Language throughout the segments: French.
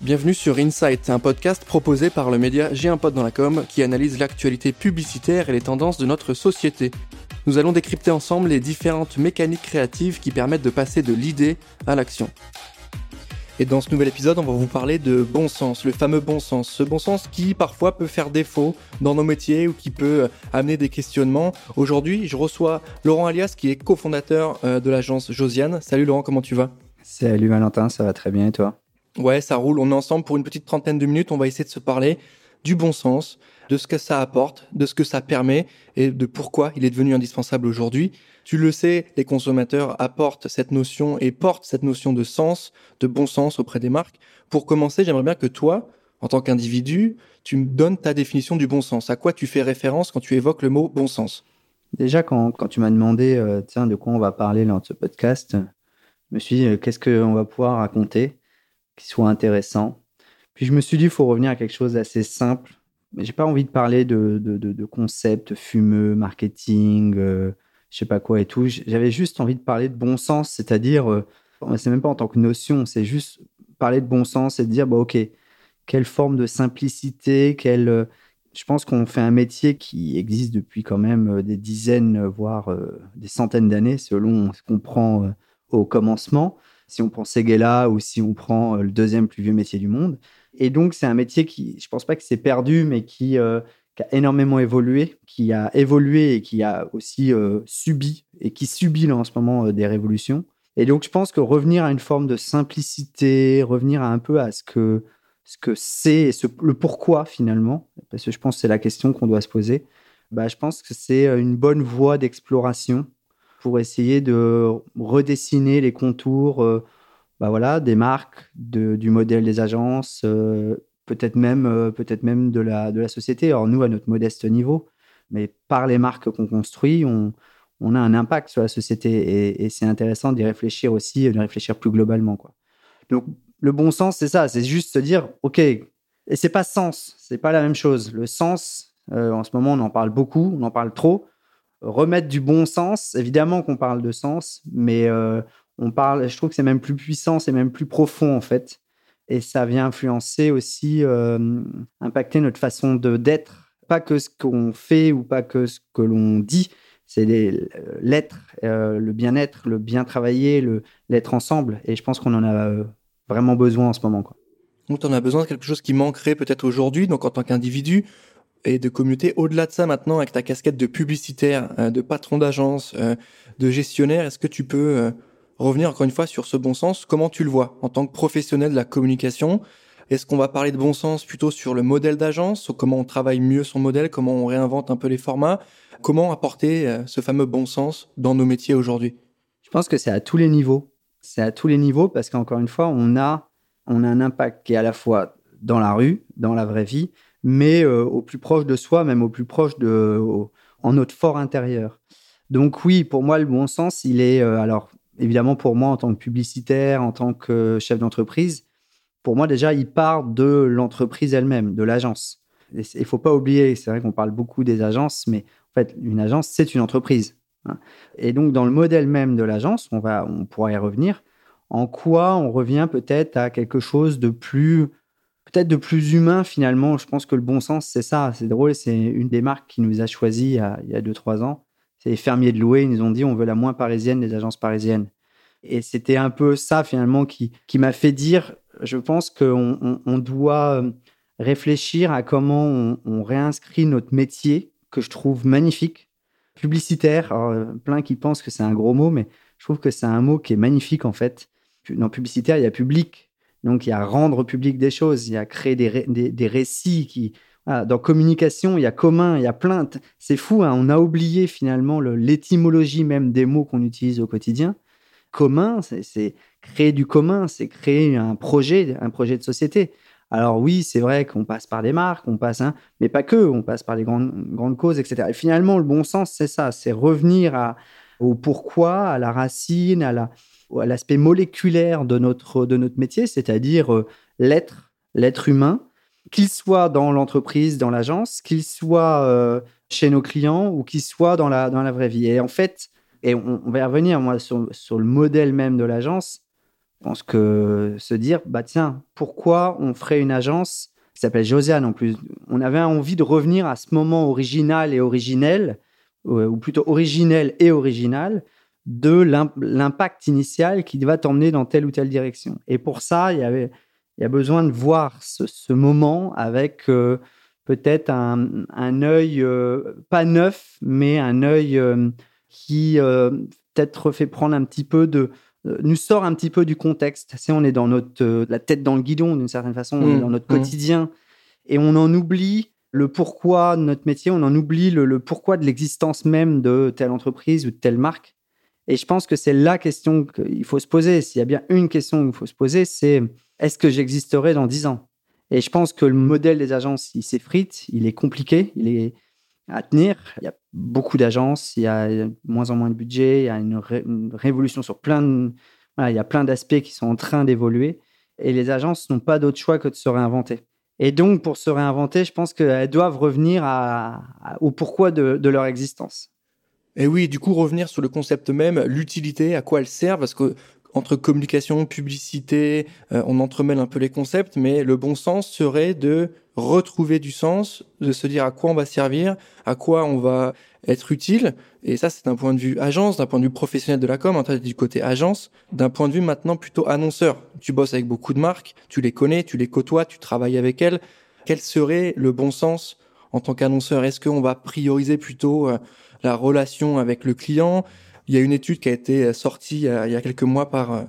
Bienvenue sur Insight, un podcast proposé par le média J'ai un pote dans la com qui analyse l'actualité publicitaire et les tendances de notre société. Nous allons décrypter ensemble les différentes mécaniques créatives qui permettent de passer de l'idée à l'action. Et dans ce nouvel épisode, on va vous parler de bon sens, le fameux bon sens. Ce bon sens qui parfois peut faire défaut dans nos métiers ou qui peut amener des questionnements. Aujourd'hui, je reçois Laurent Alias qui est cofondateur euh, de l'agence Josiane. Salut Laurent, comment tu vas? Salut Valentin, ça va très bien et toi? Ouais, ça roule. On est ensemble pour une petite trentaine de minutes. On va essayer de se parler du bon sens, de ce que ça apporte, de ce que ça permet et de pourquoi il est devenu indispensable aujourd'hui. Tu le sais, les consommateurs apportent cette notion et portent cette notion de sens, de bon sens auprès des marques. Pour commencer, j'aimerais bien que toi, en tant qu'individu, tu me donnes ta définition du bon sens. À quoi tu fais référence quand tu évoques le mot bon sens? Déjà, quand, quand tu m'as demandé, euh, tiens, de quoi on va parler dans ce podcast, je me suis dit, euh, qu'est-ce qu'on va pouvoir raconter? Qui soit intéressant. Puis je me suis dit, il faut revenir à quelque chose d'assez simple. Mais j'ai pas envie de parler de, de, de, concepts fumeux, marketing, euh, je sais pas quoi et tout. J'avais juste envie de parler de bon sens, c'est-à-dire, euh, c'est même pas en tant que notion, c'est juste parler de bon sens et de dire, bah, ok, quelle forme de simplicité, quelle. Euh, je pense qu'on fait un métier qui existe depuis quand même des dizaines, voire des centaines d'années, selon ce qu'on prend au commencement si on prend Seguela ou si on prend euh, le deuxième plus vieux métier du monde. Et donc, c'est un métier qui, je pense pas que c'est perdu, mais qui, euh, qui, a énormément évolué, qui a évolué et qui a aussi euh, subi et qui subit en ce moment des révolutions. Et donc, je pense que revenir à une forme de simplicité, revenir un peu à ce que ce que c'est et le pourquoi finalement, parce que je pense que c'est la question qu'on doit se poser. Bah, je pense que c'est une bonne voie d'exploration pour essayer de redessiner les contours euh, bah voilà, des marques, du modèle des agences, euh, peut-être même, euh, peut-être même de, la, société. Alors nous, à notre modeste niveau, mais par les marques qu'on construit, on, a un impact sur la société et, c'est intéressant d'y réfléchir aussi, de réfléchir plus globalement. Donc le bon sens, c'est ça, c'est juste se dire, OK, et c'est pas sens, c'est pas la même chose. Le sens, en ce moment, on en parle beaucoup, on en parle trop remettre du bon sens. Évidemment qu'on parle de sens, mais euh, on parle, je trouve que c'est même plus puissant, c'est même plus profond en fait. Et ça vient influencer aussi, euh, impacter notre façon de d'être. Pas que ce qu'on fait ou pas que ce que l'on dit, c'est l'être, euh, le bien-être, le bien travailler, le l'être ensemble. Et je pense qu'on en a vraiment besoin en ce moment. Quoi. Donc, on a besoin de quelque chose qui manquerait peut-être aujourd'hui. Donc, en tant qu'individu, et de communauté. Au-delà de ça, maintenant, avec ta casquette de publicitaire, euh, de patron d'agence, euh, de gestionnaire, est-ce que tu peux euh, revenir encore une fois sur ce bon sens? Comment tu le vois en tant que professionnel de la communication? Est-ce qu'on va parler de bon sens plutôt sur le modèle d'agence, comment on travaille mieux son modèle, comment on réinvente un peu les formats? Comment apporter ce fameux bon sens dans nos métiers aujourd'hui? Je pense que c'est à tous les niveaux. C'est à tous les niveaux parce qu'encore une fois, on a, on a un impact qui est à la fois dans la rue, dans la vraie vie, mais euh, au plus proche de soi, même au plus proche de, en notre fort intérieur. Donc oui, pour moi, le bon sens, il est, euh, alors évidemment pour moi en tant que publicitaire, en tant que chef d'entreprise, pour moi déjà, il part de l'entreprise elle-même, de l'agence. Il faut pas oublier, c'est vrai qu'on parle beaucoup des agences, mais en fait, une agence, c'est une entreprise. Hein. Et donc, dans le modèle même de l'agence, on, va, on pourra y revenir, en quoi on revient peut-être à quelque chose de plus peut-être de plus humain finalement. Je pense que le bon sens, c'est ça. C'est drôle, c'est une des marques qui nous a choisi il y a 2-3 ans. C'est les fermiers de louer. Ils nous ont dit on veut la moins parisienne des agences parisiennes. Et c'était un peu ça finalement qui, qui m'a fait dire je pense qu'on on, doit euh, réfléchir à comment on, réinscrit notre métier, que je trouve magnifique, publicitaire. Alors, euh, plein qui pensent que c'est un gros mot, mais je trouve que c'est un mot qui est magnifique en fait. Dans publicitaire, il y a public, donc, il y a rendre public des choses, il y a créer des, des, récits qui. dans communication, il y a commun, il y a plainte. C'est fou, hein, on a oublié finalement l'étymologie même des mots qu'on utilise au quotidien. Commun, c'est créer du commun, c'est créer un projet, un projet de société. Alors oui, c'est vrai qu'on passe par des marques, on passe, hein, mais pas que, on passe par les grandes, grandes causes, etc. Et finalement, le bon sens, c'est ça, c'est revenir au pourquoi, à la racine, à la, à l'aspect moléculaire de notre, de notre métier, c'est-à-dire euh, l'être, l'être humain, qu'il soit dans l'entreprise, dans l'agence, qu'il soit euh, chez nos clients ou qu'il soit dans la, dans la vraie vie. Et en fait, et on, va y revenir, moi, sur, sur le modèle même de l'agence, Je pense que se dire, bah tiens, pourquoi on ferait une agence qui s'appelle Josiane en plus? On avait envie de revenir à ce moment original et originel, ou plutôt originel et original, de l'impact initial qui va t'emmener dans telle ou telle direction. Et pour ça, il y avait, il y a besoin de voir ce, moment avec euh, peut-être un, un œil euh, pas neuf, mais un œil euh, qui peut-être fait prendre un petit peu de, nous sort un petit peu du contexte. C'est on est dans notre la tête dans le guidon d'une certaine façon, on est mmh, dans notre mmh. quotidien et on en oublie le pourquoi de notre métier, on en oublie le, le pourquoi de l'existence même de telle entreprise ou de telle marque. Et je pense que c'est la question qu'il faut se poser. S'il y a bien une question qu'il faut se poser, c'est est-ce que j'existerai dans 10 ans? Et je pense que le modèle des agences, il s'effrite, il est compliqué, il est à tenir. Il y a beaucoup d'agences, il y a de moins en moins de budget, il y a une, révolution sur plein il y a plein d'aspects qui sont en train d'évoluer. Et les agences n'ont pas d'autre choix que de se réinventer. Et donc, pour se réinventer, je pense qu'elles doivent revenir au pourquoi de leur existence. Et oui, du coup, revenir sur le concept même, l'utilité, à quoi elle sert, parce que entre communication, publicité, euh, on entremêle un peu les concepts, mais le bon sens serait de retrouver du sens, de se dire à quoi on va servir, à quoi on va être utile. Et ça, c'est d'un point de vue agence, d'un point de vue professionnel de la com, en du côté agence, d'un point de vue maintenant plutôt annonceur. Tu bosses avec beaucoup de marques, tu les connais, tu les côtoies, tu travailles avec elles. Quel serait le bon sens en tant qu'annonceur? Est-ce qu'on va prioriser plutôt euh, la relation avec le client. Il y a une étude qui a été sortie euh, il y a quelques mois par euh,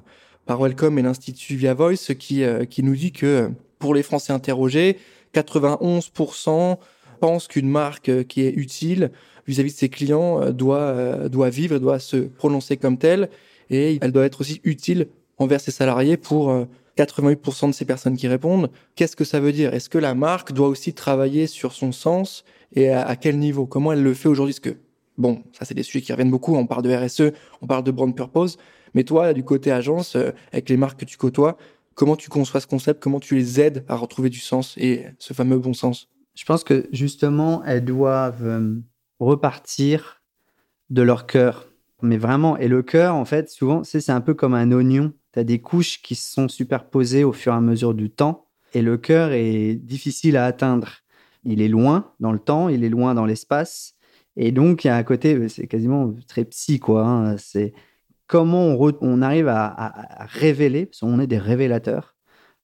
par Welcome et l'Institut Via Voice qui euh, qui nous dit que pour les Français interrogés, 91% pensent qu'une marque qui est utile vis-à-vis de ses clients doit doit vivre, doit se prononcer comme telle et elle doit être aussi utile envers ses salariés pour 88% de ces personnes qui répondent. Qu'est-ce que ça veut dire? Est-ce que la marque doit aussi travailler sur son sens et à, à quel niveau? Comment elle le fait aujourd'hui? Est-ce que Bon, ça c'est des sujets qui reviennent beaucoup. On parle de RSE, on parle de brand purpose. Mais toi, du côté agence, euh, avec les marques que tu côtoies, comment tu conçois ce concept? Comment tu les aides à retrouver du sens et ce fameux bon sens? Je pense que justement, elles doivent euh, repartir de leur cœur. Mais vraiment, et le cœur, en fait, souvent, c'est un peu comme un oignon. Tu as des couches qui se sont superposées au fur et à mesure du temps. Et le cœur est difficile à atteindre. Il est loin dans le temps, il est loin dans l'espace. Et donc, il y a un côté, euh, c'est quasiment très psy, quoi. Hein. C'est comment on, arrive à, révéler, parce qu'on est des révélateurs,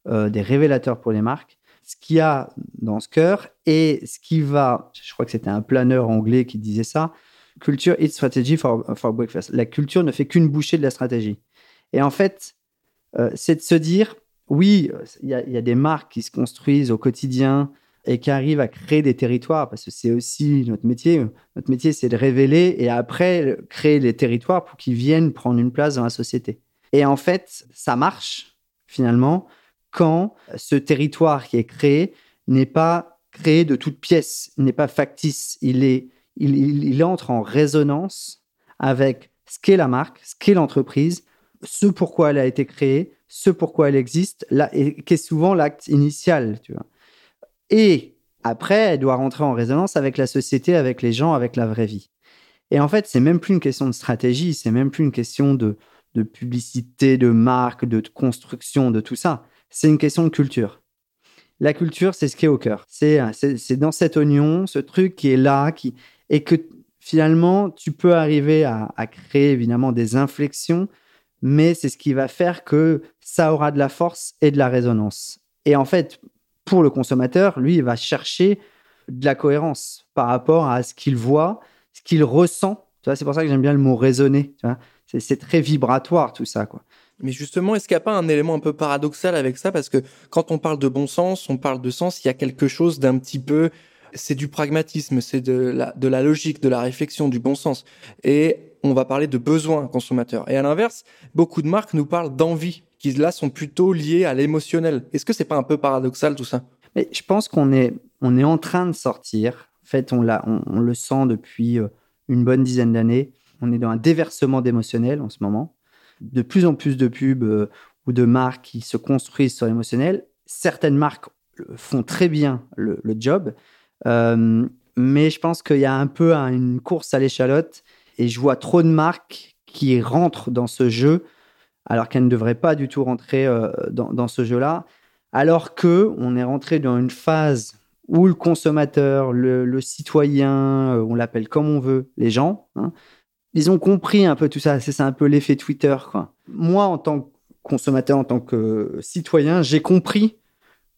euh, des révélateurs pour les marques, ce qu'il y a dans ce cœur et ce qui va, je crois que c'était un planeur anglais qui disait ça, culture eats strategy for, breakfast. La culture ne fait qu'une bouchée de la stratégie. Et en fait, euh, c'est de se dire, oui, il y, a des marques qui se construisent au quotidien, et qui arrive à créer des territoires, parce que c'est aussi notre métier. Notre métier, c'est de révéler et après créer les territoires pour qu'ils viennent prendre une place dans la société. Et en fait, ça marche finalement quand ce territoire qui est créé n'est pas créé de toutes pièces, n'est pas factice. Il, est, il, entre en résonance avec ce qu'est la marque, ce qu'est l'entreprise, ce pourquoi elle a été créée, ce pourquoi elle existe, là, et qui est souvent l'acte initial. Tu vois. Et après, elle doit rentrer en résonance avec la société, avec les gens, avec la vraie vie. Et en fait, c'est même plus une question de stratégie, c'est même plus une question de, publicité, de marque, de, construction, de tout ça. C'est une question de culture. La culture, c'est ce qui est au cœur. C'est, dans cet oignon, ce truc qui est là, qui, et que finalement, tu peux arriver à créer évidemment des inflexions, mais c'est ce qui va faire que ça aura de la force et de la résonance. Et en fait, pour le consommateur, lui, il va chercher de la cohérence par rapport à ce qu'il voit, ce qu'il ressent. c'est pour ça que j'aime bien le mot raisonner. c'est très vibratoire tout ça, quoi. Mais justement, est-ce qu'il n'y a pas un élément un peu paradoxal avec ça? Parce que quand on parle de bon sens, on parle de sens, il y a quelque chose d'un petit peu... C'est du pragmatisme, c'est de la, de la logique, de la réflexion, du bon sens. Et on va parler de besoin consommateur. Et à l'inverse, beaucoup de marques nous parlent d'envie qui là sont plutôt liés à l'émotionnel. Est-ce que c'est pas un peu paradoxal tout ça? Mais je pense qu'on est on est en train de sortir. En fait, on l'a on, le sent depuis euh, une bonne dizaine d'années. On est dans un déversement d'émotionnel en ce moment. De plus en plus de pubs euh, ou de marques qui se construisent sur l'émotionnel. Certaines marques font très bien le, job, euh, mais je pense qu'il y a un peu une course à l'échalote et je vois trop de marques qui rentrent dans ce jeu alors qu'elle ne devrait pas du tout rentrer euh, dans, ce jeu-là. Alors que on est rentré dans une phase où le consommateur, le, citoyen, euh, on l'appelle comme on veut, les gens, hein, ils ont compris un peu tout ça. C'est un peu l'effet Twitter. Quoi. Moi, en tant que consommateur, en tant que citoyen, j'ai compris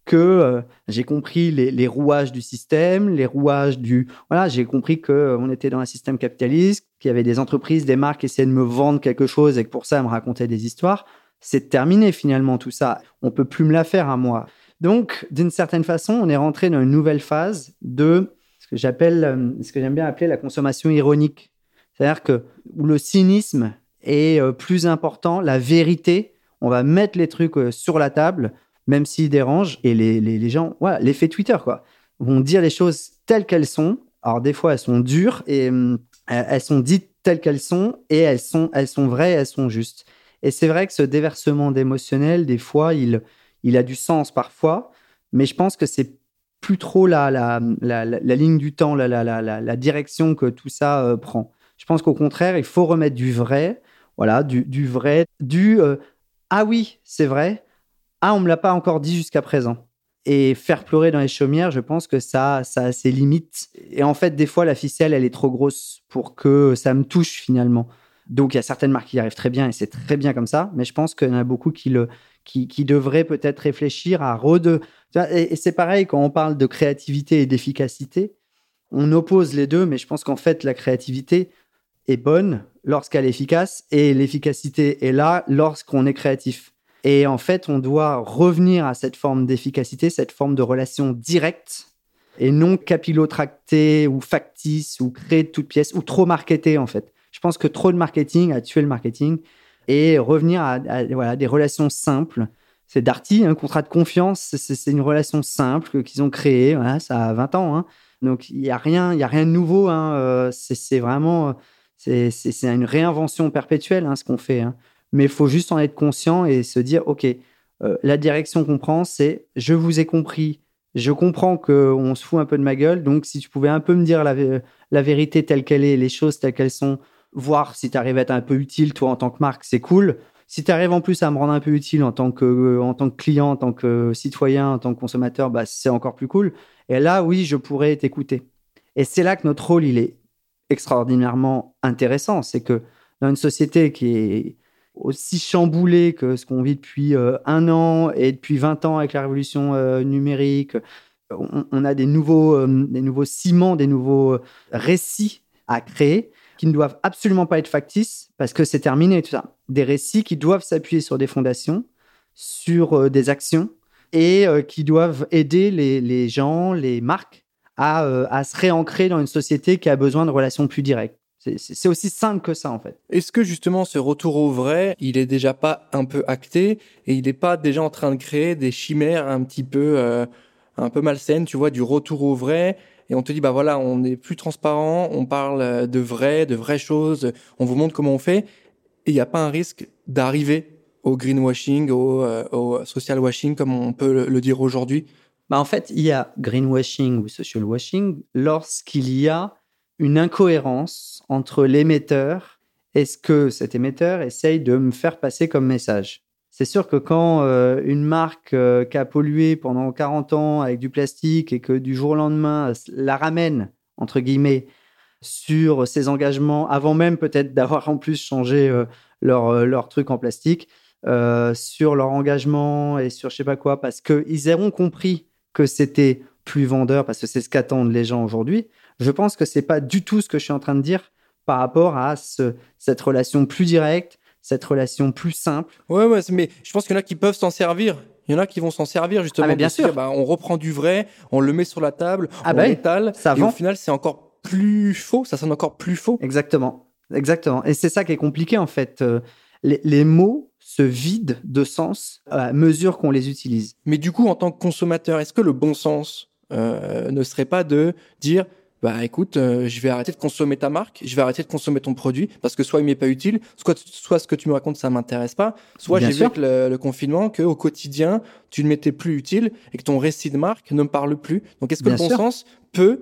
que euh, j'ai compris les, rouages du système, les rouages du voilà, j'ai compris que euh, était dans un système capitaliste, qu'il y avait des entreprises, des marques qui essayaient de me vendre quelque chose et que pour ça elles me racontaient des histoires. C'est terminé finalement tout ça. On peut plus me la faire à moi. Donc d'une certaine façon, on est rentré dans une nouvelle phase de ce que j'appelle, euh, ce que j'aime bien appeler la consommation ironique. C'est-à-dire que où le cynisme est plus important, la vérité, on va mettre les trucs sur la table même s'ils dérangent. Et les, les, gens, voilà, l'effet Twitter, quoi, vont dire les choses telles qu'elles sont. Alors, des fois, elles sont dures et hum, elles sont dites telles qu'elles sont et elles sont, elles sont vraies, elles sont justes. Et c'est vrai que ce déversement d'émotionnel, des fois, il, il a du sens parfois, mais je pense que c'est plus trop la, la, la, ligne du temps, la, la, direction que tout ça euh, prend. Je pense qu'au contraire, il faut remettre du vrai, voilà, du, du vrai, du euh, ah oui, c'est vrai, ah, on me l'a pas encore dit jusqu'à présent. Et faire pleurer dans les chaumières, je pense que ça, ça a ses limites. Et en fait, des fois, la ficelle, elle est trop grosse pour que ça me touche finalement. Donc, il y a certaines marques qui y arrivent très bien et c'est très bien comme ça. Mais je pense qu'il y en a beaucoup qui, le, qui, qui devraient peut-être réfléchir à rede. Et, et c'est pareil quand on parle de créativité et d'efficacité. On oppose les deux, mais je pense qu'en fait, la créativité est bonne lorsqu'elle est efficace et l'efficacité est là lorsqu'on est créatif. Et en fait, on doit revenir à cette forme d'efficacité, cette forme de relation directe et non capillotractée ou factice ou créée de toutes pièces ou trop marketée en fait. Je pense que trop de marketing a tué le marketing et revenir à, voilà, des relations simples. C'est Darty, un contrat de confiance, c'est une relation simple qu'ils ont créée, ça a 20 ans. Hein. Donc il n'y a, rien, a rien de nouveau, hein. Euh, c'est vraiment c'est une réinvention perpétuelle hein, ce qu'on fait. Mais il faut juste en être conscient et se dire, OK, euh, la direction qu'on prend, c'est je vous ai compris, je comprends qu'on se fout un peu de ma gueule, donc si tu pouvais un peu me dire la, vérité telle qu'elle est, les choses telles qu'elles sont, voir si tu arrives à être un peu utile, toi, en tant que marque, c'est cool. Si tu arrives en plus à me rendre un peu utile en tant que, en tant que client, en tant que citoyen, en tant que consommateur, bah, c'est encore plus cool. Et là, oui, je pourrais t'écouter. Et c'est là que notre rôle, il est extraordinairement intéressant. C'est que dans une société qui est aussi chamboulé que ce qu'on vit depuis euh, un an et depuis 20 ans avec la révolution euh, numérique. On, a des nouveaux, euh, des nouveaux ciments, des nouveaux récits à créer qui ne doivent absolument pas être factices parce que c'est terminé tout ça. Des récits qui doivent s'appuyer sur des fondations, sur des actions et qui doivent aider les, gens, les marques à, à se réancrer dans une société qui a besoin de relations plus directes. C'est aussi simple que ça, en fait. Est-ce que justement ce retour au vrai, il est déjà pas un peu acté et il n'est pas déjà en train de créer des chimères un petit peu, euh, un peu malsaines, tu vois, du retour au vrai et on te dit bah voilà, on est plus transparent, on parle de vrai, de vraies choses, on vous montre comment on fait et il n'y a pas un risque d'arriver au greenwashing, au, euh, au, social washing comme on peut le, dire aujourd'hui? Bah en fait, il y a greenwashing ou social washing lorsqu'il y a une incohérence entre l'émetteur et ce que cet émetteur essaye de me faire passer comme message? C'est sûr que quand euh, une marque euh, qui a pollué pendant 40 ans avec du plastique et que du jour au lendemain la ramène, entre guillemets, sur ses engagements, avant même peut-être d'avoir en plus changé euh, leur, leur truc en plastique, sur leur engagement et sur je sais pas quoi, parce qu'ils auront compris que c'était plus vendeur, parce que c'est ce qu'attendent les gens aujourd'hui, je pense que c'est pas du tout ce que je suis en train de dire par rapport à ce, cette relation plus directe, cette relation plus simple. Ouais, ouais, mais je pense qu'il y en a qui peuvent s'en servir. Il y en a qui vont s'en servir justement. Ah, bien sûr. bah, on reprend du vrai, on le met sur la table, ah on bah l'étale, ça et au final c'est encore plus faux, ça sonne encore plus faux. Exactement, exactement. Et c'est ça qui est compliqué en fait. Euh, les, les mots se vident de sens à mesure qu'on les utilise. Mais du coup, en tant que consommateur, est-ce que le bon sens euh, ne serait pas de dire bah écoute, euh, je vais arrêter de consommer ta marque, je vais arrêter de consommer ton produit parce que soit il m'est pas utile, soit soit ce que tu me racontes ça m'intéresse pas, soit j'ai vu avec le, confinement que au quotidien tu ne m'étais plus utile et que ton récit de marque ne me parle plus. Donc est-ce que le bon sens peut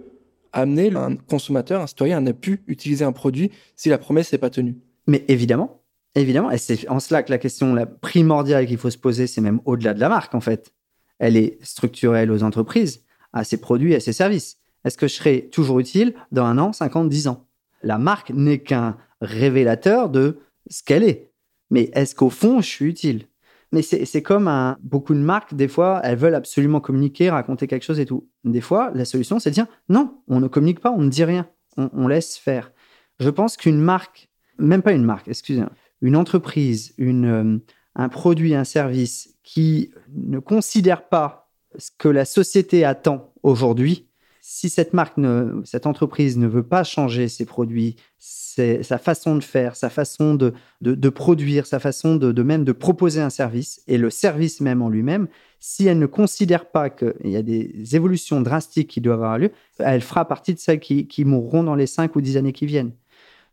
amener un consommateur, un citoyen à ne plus utiliser un produit si la promesse n'est pas tenue? Mais évidemment, Évidemment, et c'est en cela que la question la primordiale qu'il faut se poser, c'est même au-delà de la marque, en fait. Elle est structurelle aux entreprises, à ses produits, à ses services. Est-ce que je serai toujours utile dans un an, 50, 10 ans? La marque n'est qu'un révélateur de ce qu'elle est. Mais est-ce qu'au fond, je suis utile? Mais c'est comme beaucoup de marques, des fois, elles veulent absolument communiquer, raconter quelque chose et tout. Des fois, la solution, c'est de dire non, on ne communique pas, on ne dit rien, on, laisse faire. Je pense qu'une marque, même pas une marque, excusez-moi, une entreprise, une, euh, un produit, un service qui ne considère pas ce que la société attend aujourd'hui, si cette marque, cette entreprise ne veut pas changer ses produits, sa façon de faire, sa façon de, de, produire, sa façon de, même de proposer un service et le service même en lui-même, si elle ne considère pas qu'il y a des évolutions drastiques qui doivent avoir lieu, elle fera partie de celles qui, qui mourront dans les 5 ou 10 années qui viennent.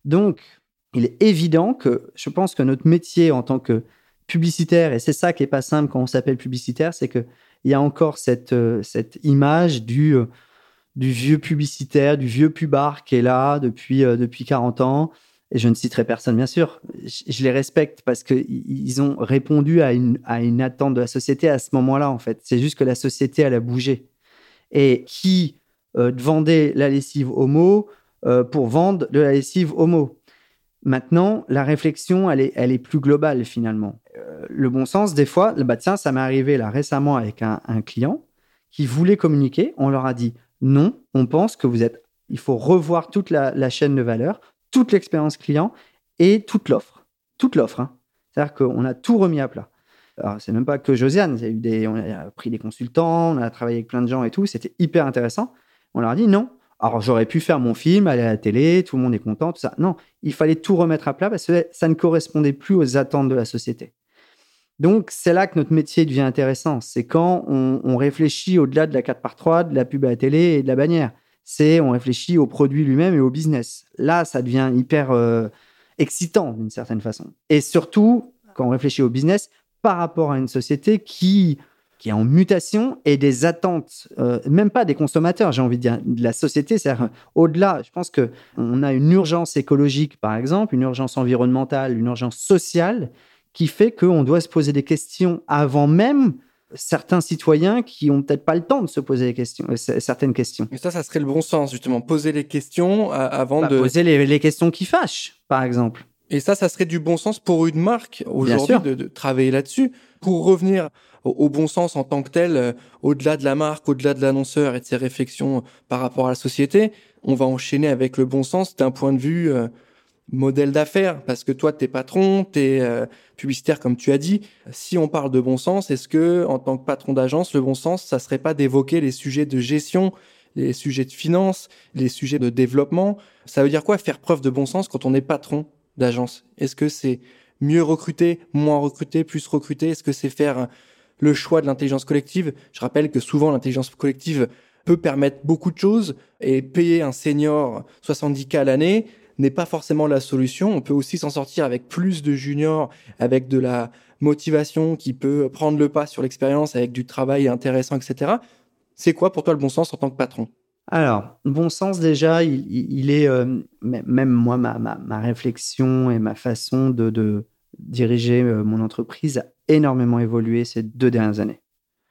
Donc, il est évident que je pense que notre métier en tant que publicitaire, et c'est ça qui est pas simple quand on s'appelle publicitaire, c'est qu'il y a encore cette, euh, cette image du euh, du vieux publicitaire, du vieux pubard qui est là depuis, euh, depuis 40 ans. Et je ne citerai personne, bien sûr. Je, les respecte parce qu'ils ont répondu à une, à une attente de la société à ce moment-là, en fait. C'est juste que la société, elle a bougé. Et qui euh, vendait la lessive homo euh, pour vendre de la lessive homo? Maintenant, la réflexion, elle est, elle est plus globale, finalement. le bon sens, des fois, bah tiens, ça m'est arrivé là récemment avec un, un client qui voulait communiquer. On leur a dit non, on pense que vous êtes. Il faut revoir toute la, chaîne de valeur, toute l'expérience client et toute l'offre. Toute l'offre. Hein. C'est-à-dire qu'on a tout remis à plat. Alors, c'est même pas que Josiane. On a pris des consultants, on a travaillé avec plein de gens et tout. C'était hyper intéressant. On leur a dit non. Alors, j'aurais pu faire mon film, aller à la télé, tout le monde est content, tout ça. Non, il fallait tout remettre à plat parce que ça ne correspondait plus aux attentes de la société. Donc, c'est là que notre métier devient intéressant. C'est quand on, réfléchit au-delà de la 4 par 3 de la pub à la télé et de la bannière. C'est on réfléchit au produit lui-même et au business. Là, ça devient hyper euh, excitant d'une certaine façon. Et surtout, quand on réfléchit au business par rapport à une société qui, qui est en mutation et des attentes, euh, même pas des consommateurs, j'ai envie de dire, de la société. C'est-à-dire, au-delà, je pense qu'on a une urgence écologique, par exemple, une urgence environnementale, une urgence sociale qui fait qu'on doit se poser des questions avant même certains citoyens qui ont peut-être pas le temps de se poser des questions, euh, certaines questions. Et ça, ça serait le bon sens, justement, poser les questions euh, avant bah, de... Poser les, questions qui fâchent, par exemple. Et ça, ça serait du bon sens pour une marque aujourd'hui de, de, travailler là-dessus. Pour revenir au, bon sens en tant que tel, euh, au-delà de la marque, au-delà de l'annonceur et de ses réflexions par rapport à la société, on va enchaîner avec le bon sens d'un point de vue modèle d'affaires parce que toi t'es patron, t'es euh, publicitaire comme tu as dit. Si on parle de bon sens, est-ce que en tant que patron d'agence, le bon sens, ça serait pas d'évoquer les sujets de gestion, les sujets de finance, les sujets de développement? Ça veut dire quoi faire preuve de bon sens quand on est patron d'agence? Est-ce que c'est mieux recruter, moins recruter, plus recruter? Est-ce que c'est faire le choix de l'intelligence collective? Je rappelle que souvent l'intelligence collective peut permettre beaucoup de choses et payer un senior 70K à l'année, n'est pas forcément la solution. On peut aussi s'en sortir avec plus de juniors, avec de la motivation qui peut prendre le pas sur l'expérience, avec du travail intéressant, etc. C'est quoi pour toi le bon sens en tant que patron? Alors, bon sens déjà, il, est euh, même moi ma, ma, réflexion et ma façon de, diriger euh, mon entreprise a énormément évolué ces deux dernières années.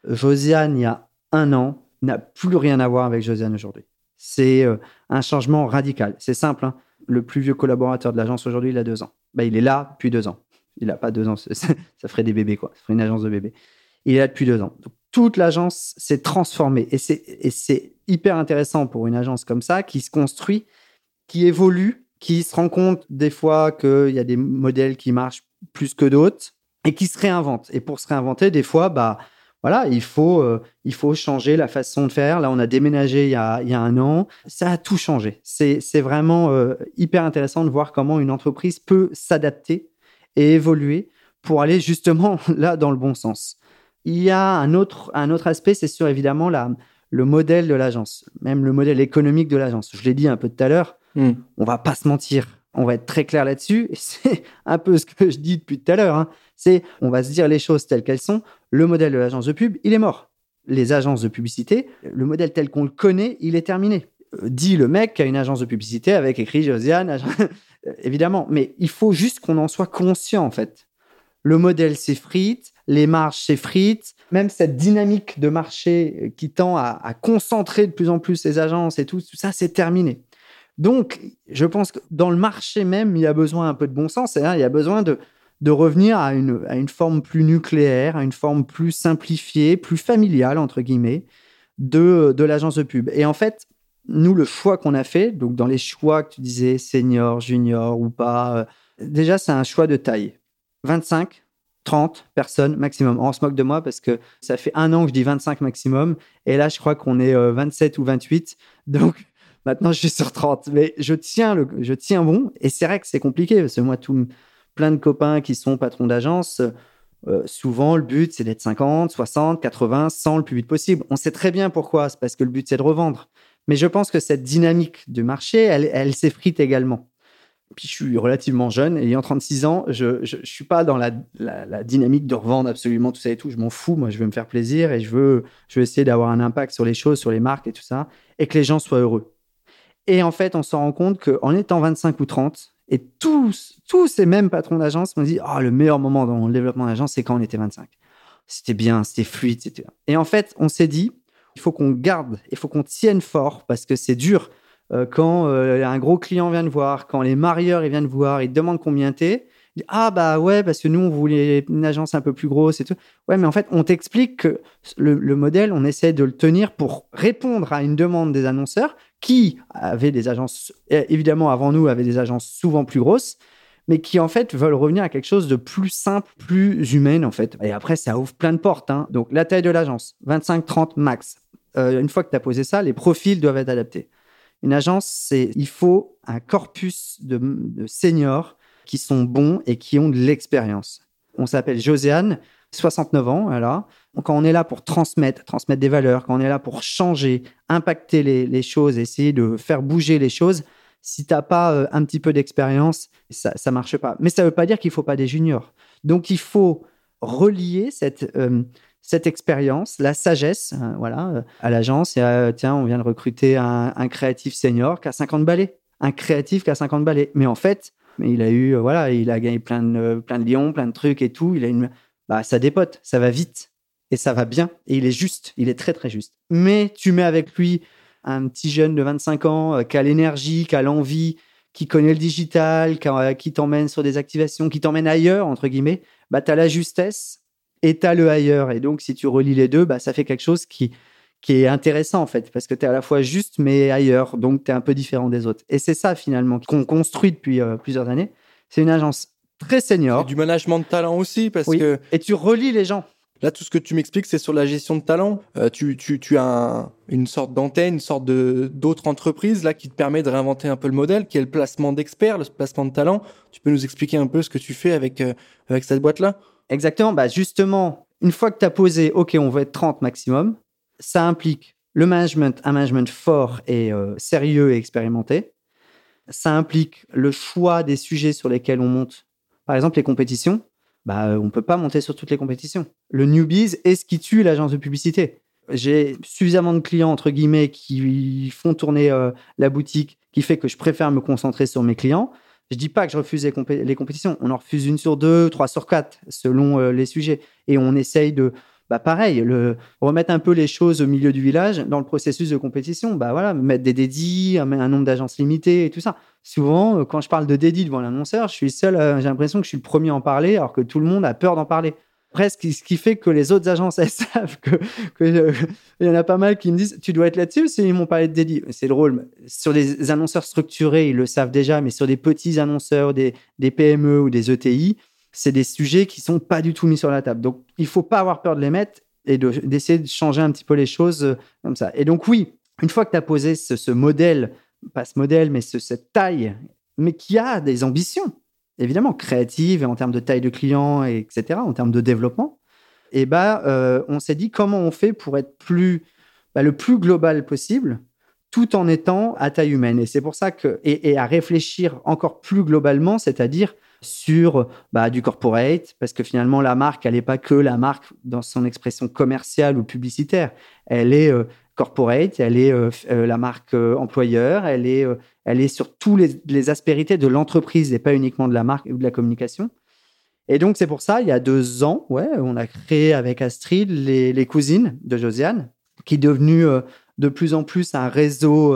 Josiane, il y a un an, n'a plus rien à voir avec Josiane aujourd'hui. C'est euh, un changement radical. C'est simple. Hein le plus vieux collaborateur de l'agence aujourd'hui, il a deux ans. Bah, il est là depuis deux ans. Il n'a pas deux ans, ça ferait des bébés, quoi. Ça ferait une agence de bébés. Il est là depuis deux ans. Donc, toute l'agence s'est transformée. Et c'est hyper intéressant pour une agence comme ça, qui se construit, qui évolue, qui se rend compte des fois qu'il y a des modèles qui marchent plus que d'autres et qui se réinvente. Et pour se réinventer, des fois, bah, voilà, il faut, euh, il faut changer la façon de faire. Là, on a déménagé il y a, il y a un an. Ça a tout changé. C'est, vraiment euh, hyper intéressant de voir comment une entreprise peut s'adapter et évoluer pour aller justement là dans le bon sens. Il y a un autre, un autre aspect, c'est sur évidemment la, le modèle de l'agence, même le modèle économique de l'agence. Je l'ai dit un peu tout à l'heure, hmm. on va pas se mentir. On va être très clair là-dessus. C'est un peu ce que je dis depuis tout à l'heure. Hein. C'est, on va se dire les choses telles qu'elles sont le modèle de l'agence de pub, il est mort. Les agences de publicité, le modèle tel qu'on le connaît, il est terminé. Euh, dit le mec qui a une agence de publicité avec écrit Josiane. euh, évidemment, mais il faut juste qu'on en soit conscient, en fait. Le modèle s'effrite, les marges s'effritent, même cette dynamique de marché qui tend à, concentrer de plus en plus les agences et tout, tout ça, c'est terminé. Donc, je pense que dans le marché même, il y a besoin un peu de bon sens, il y a besoin de, revenir à une, forme plus nucléaire, à une forme plus simplifiée, plus familiale, entre guillemets, de, de l'agence de pub. Et en fait, nous, le choix qu'on a fait, donc dans les choix que tu disais, senior, junior ou pas, euh, déjà, c'est un choix de taille. 25, 30 personnes maximum. On se moque de moi parce que ça fait un an que je dis 25 maximum. Et là, je crois qu'on est 27 euh, ou 28. Donc, maintenant, je suis sur 30. Mais je tiens, le, je tiens bon. Et c'est vrai que c'est compliqué parce que moi, tout, plein de copains qui sont patrons d'agence, euh, souvent, le but, c'est d'être 50, 60, 80, 100 le plus vite possible. On sait très bien pourquoi. C'est parce que le but, c'est de revendre. Mais je pense que cette dynamique du marché, elle, s'effrite également. Puis je suis relativement jeune, ayant 36 ans, je ne suis pas dans la, dynamique de revendre absolument tout ça et tout. Je m'en fous, moi, je veux me faire plaisir et je veux, je veux essayer d'avoir un impact sur les choses, sur les marques et tout ça, et que les gens soient heureux. Et en fait, on s'en rend compte qu'en étant 25 ou 30, et tous, tous ces mêmes patrons d'agence m'ont dit oh, le meilleur moment dans le développement d'agence, c'est quand on était 25. C'était bien, c'était fluide, c'était. Et en fait, on s'est dit il faut qu'on garde, il faut qu'on tienne fort parce que c'est dur euh, quand euh, un gros client vient de voir, quand les marieurs ils viennent voir, ils te demandent combien t'es. Ah bah ouais, parce que nous on voulait une agence un peu plus grosse et tout. Ouais, mais en fait on t'explique que le, modèle, on essaie de le tenir pour répondre à une demande des annonceurs qui avaient des agences, évidemment avant nous, avaient des agences souvent plus grosses, mais qui en fait veulent revenir à quelque chose de plus simple, plus humain en fait. Et après ça ouvre plein de portes. Hein. Donc la taille de l'agence, 25-30 max. Euh, une fois que tu as posé ça, les profils doivent être adaptés. Une agence, c'est il faut un corpus de, seniors qui sont bons et qui ont de l'expérience. On s'appelle Joséane, 69 ans, voilà. Quand on est là pour transmettre, transmettre des valeurs, quand on est là pour changer, impacter les, choses, essayer de faire bouger les choses, si tu n'as pas euh, un petit peu d'expérience, ça ne marche pas. Mais ça ne veut pas dire qu'il ne faut pas des juniors. Donc il faut relier cette, euh, cette expérience, la sagesse, euh, voilà, euh, à l'agence. tiens, on vient de recruter un, créatif senior qui a 50 balais, un créatif qui a 50 balais. Mais en fait, il a eu, voilà, il a gagné plein de, plein de lions, plein de trucs et tout. Il a une, bah, ça dépote, ça va vite et ça va bien. Et il est juste, il est très très juste. Mais tu mets avec lui un petit jeune de 25 ans qui a l'énergie, qui a l'envie, qui connaît le digital, qui, t'emmène sur des activations, qui t'emmène ailleurs, entre guillemets, bah, tu as la justesse et tu le ailleurs. Et donc, si tu relis les deux, bah, ça fait quelque chose qui, qui est intéressant, en fait, parce que tu es à la fois juste, mais ailleurs. Donc, tu es un peu différent des autres. Et c'est ça, finalement, qu'on construit depuis euh, plusieurs années. C'est une agence très senior. du management de talent aussi, parce que. Et tu relis les gens. Là, tout ce que tu m'expliques, c'est sur la gestion de talent. Euh, tu, tu, tu, as une sorte d'antenne, une sorte de d'autres entreprises là qui te permet de réinventer un peu le modèle, qui est le placement d'experts, le placement de talent. Tu peux nous expliquer un peu ce que tu fais avec, euh, avec cette boîte-là? Exactement. Bah justement, une fois que tu as posé, OK, on veut être 30 maximum, ça implique le management, un management fort et euh, sérieux et expérimenté. Ça implique le choix des sujets sur lesquels on monte. Par exemple, les compétitions. Bah, on ne peut pas monter sur toutes les compétitions. Le newbies est ce qui tue l'agence de publicité. J'ai suffisamment de clients, entre guillemets, qui font tourner euh, la boutique, qui fait que je préfère me concentrer sur mes clients. Je dis pas que je refuse les, compétitions. On en refuse une sur deux, trois sur quatre, selon euh, les sujets. Et on essaye de, bah pareil, le, remettre un peu les choses au milieu du village dans le processus de compétition. Bah voilà, mettre des dédits, un, nombre d'agences limitées et tout ça. Souvent, euh, quand je parle de dédits devant l'annonceur, je suis seul, euh, j'ai l'impression que je suis le premier à en parler, alors que tout le monde a peur d'en parler presque ce qui fait que les autres agences elles savent que, euh, il y en a pas mal qui me disent tu dois être là-dessus ils m'ont parlé de dédit c'est drôle sur des annonceurs structurés ils le savent déjà mais sur des petits annonceurs des, des PME ou des ETI c'est des sujets qui sont pas du tout mis sur la table donc il faut pas avoir peur de les mettre et d'essayer de, changer un petit peu les choses euh, comme ça et donc oui une fois que tu as posé ce, modèle pas ce modèle mais cette taille mais qui a des ambitions évidemment créative et en termes de taille de client, etc., en termes de développement. Et bah, euh, on s'est dit comment on fait pour être plus, bah, le plus global possible, tout en étant à taille humaine. Et c'est pour ça que, et, à réfléchir encore plus globalement, c'est-à-dire sur bah, du corporate, parce que finalement, la marque, elle n'est pas que la marque dans son expression commerciale ou publicitaire. Elle est, euh, corporate, elle est la marque employeur, elle est, elle est sur tous les, aspérités de l'entreprise et pas uniquement de la marque ou de la communication. Et donc, c'est pour ça, il y a deux ans, ouais, on a créé avec Astrid les, les cousines de Josiane, qui est devenu de plus en plus un réseau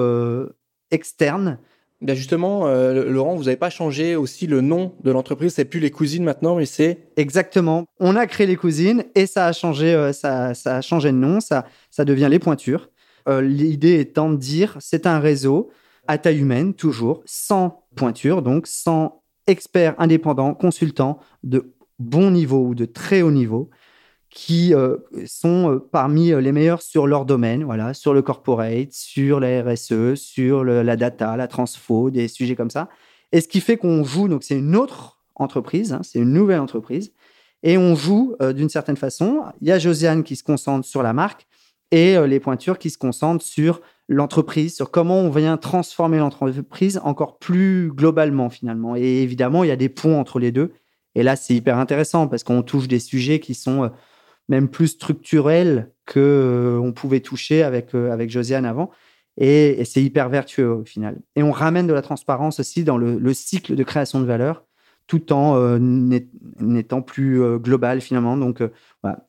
externe ben justement, euh, Laurent, vous n'avez pas changé aussi le nom de l'entreprise. C'est plus les cousines maintenant, mais c'est exactement. On a créé les cousines et ça a changé, euh, ça, ça, a changé de nom. Ça, ça devient les pointures. Euh, l'idée étant de dire, c'est un réseau à taille humaine toujours, sans pointure, donc sans experts indépendants, consultants de bon niveau ou de très haut niveau, qui euh, sont euh, parmi euh, les meilleurs sur leur domaine, voilà, sur le corporate, sur la RSE, sur la data, la transfo, des sujets comme ça. Et ce qui fait qu'on joue, donc c'est une autre entreprise, hein, c'est une nouvelle entreprise, et on joue d'une certaine façon. Il y a Josiane qui se concentre sur la marque et les pointures qui se concentrent sur l'entreprise, sur comment on vient transformer l'entreprise encore plus globalement finalement. Et évidemment, il y a des ponts entre les deux. Et là, c'est hyper intéressant parce qu'on touche des sujets qui sont même plus structurel que euh, on pouvait toucher avec euh, avec Josiane avant. Et, c'est hyper vertueux au final. Et on ramène de la transparence aussi dans le, cycle de création de valeur, tout en euh, n'étant plus global finalement. Donc.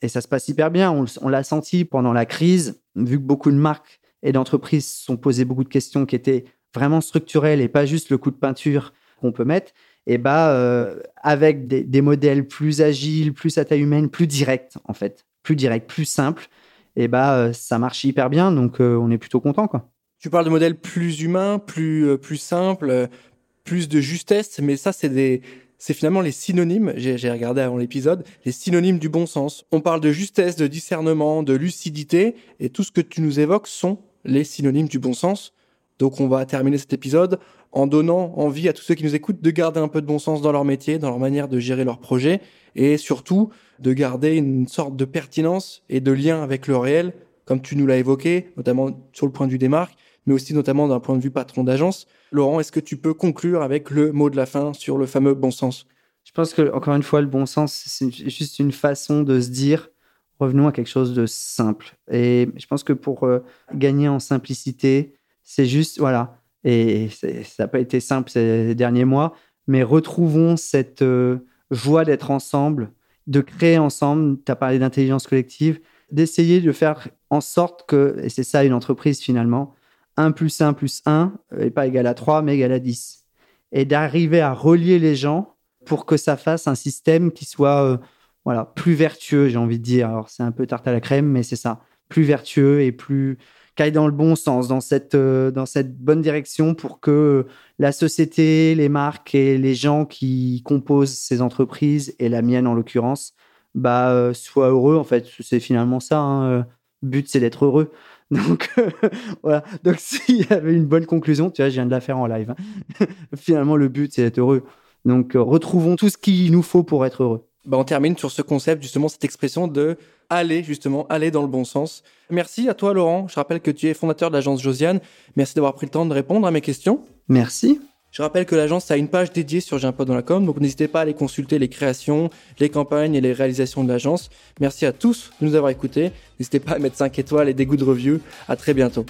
Et ça se passe hyper bien. On, on l'a senti pendant la crise, vu que beaucoup de marques et d'entreprises se sont posées beaucoup de questions qui étaient vraiment structurelles et pas juste le coup de peinture qu'on peut mettre et bah euh, avec des, modèles plus agiles, plus à taille humaine, plus directs en fait, plus directs, plus simples, et bah euh, ça marche hyper bien, donc euh, on est plutôt content quoi. Tu parles de modèles plus humains, plus plus simples, plus de justesse, mais ça c'est des c'est finalement les synonymes, j'ai regardé avant l'épisode, les synonymes du bon sens. On parle de justesse, de discernement, de lucidité, et tout ce que tu nous évoques sont les synonymes du bon sens. Donc on va terminer cet épisode en donnant envie à tous ceux qui nous écoutent de garder un peu de bon sens dans leur métier, dans leur manière de gérer leur projet et surtout de garder une sorte de pertinence et de lien avec le réel, comme tu nous l'as évoqué, notamment sur le point de vue des marques, mais aussi notamment d'un point de vue patron d'agence. Laurent, est-ce que tu peux conclure avec le mot de la fin sur le fameux bon sens? Je pense que, encore une fois, le bon sens, c'est juste une façon de se dire revenons à quelque chose de simple. Et je pense que pour euh, gagner en simplicité, c'est juste, voilà, et ça n'a pas été simple ces derniers mois, mais retrouvons cette euh, joie d'être ensemble, de créer ensemble. Tu as parlé d'intelligence collective, d'essayer de faire en sorte que, et c'est ça une entreprise finalement, 1 plus 1 plus 1 n'est pas égal à 3, mais égal à 10. Et d'arriver à relier les gens pour que ça fasse un système qui soit euh, voilà, plus vertueux, j'ai envie de dire. Alors, c'est un peu tarte à la crème, mais c'est ça. Plus vertueux et plus, qu'aille dans le bon sens, dans cette, euh, dans cette bonne direction pour que la société, les marques et les gens qui composent ces entreprises, et la mienne en l'occurrence, bah, euh, soient heureux. En fait, c'est finalement ça. Hein. Euh, le but, c'est d'être heureux. Donc, voilà. Donc, s'il y avait une bonne conclusion, tu vois, je viens de la faire en live. Hein. finalement, le but, c'est d'être heureux. Donc, retrouvons tout ce qu'il nous faut pour être heureux. Bah, on termine sur ce concept, justement, cette expression de aller, justement, aller dans le bon sens. Merci à toi, Laurent. Je rappelle que tu es fondateur de l'agence Josiane. Merci d'avoir pris le temps de répondre à mes questions. Merci. Je rappelle que l'agence a une page dédiée sur J'ai dans la com, donc n'hésitez pas à aller consulter les créations, les campagnes et les réalisations de l'agence. Merci à tous de nous avoir écoutés. N'hésitez pas à mettre 5 étoiles et des goûts de review. À très bientôt.